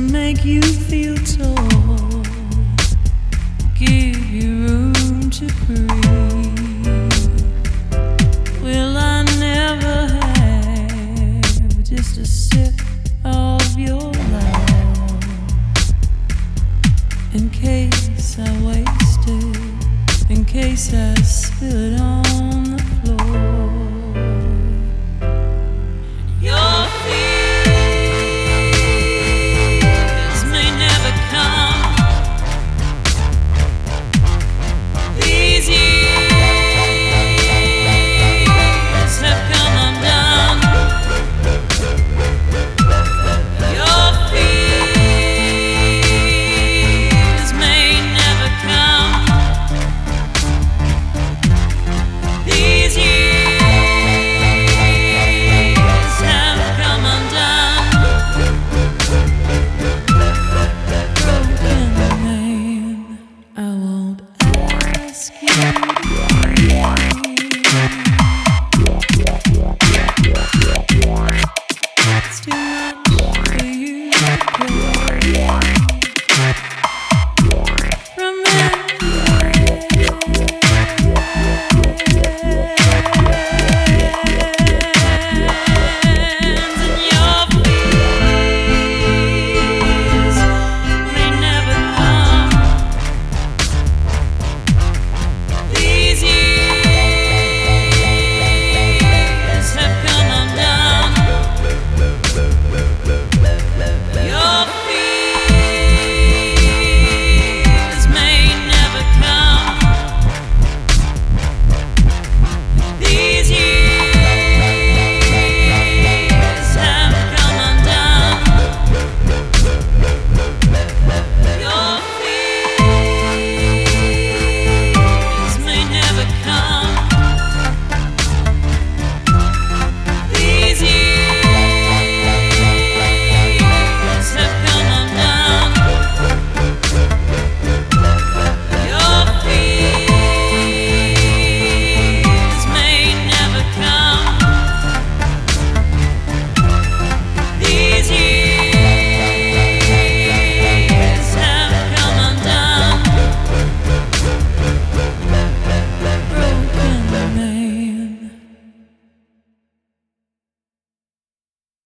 make you feel tall, give you room to breathe. Will I never have just a sip of your love? In case I waste it, in case I spill it on.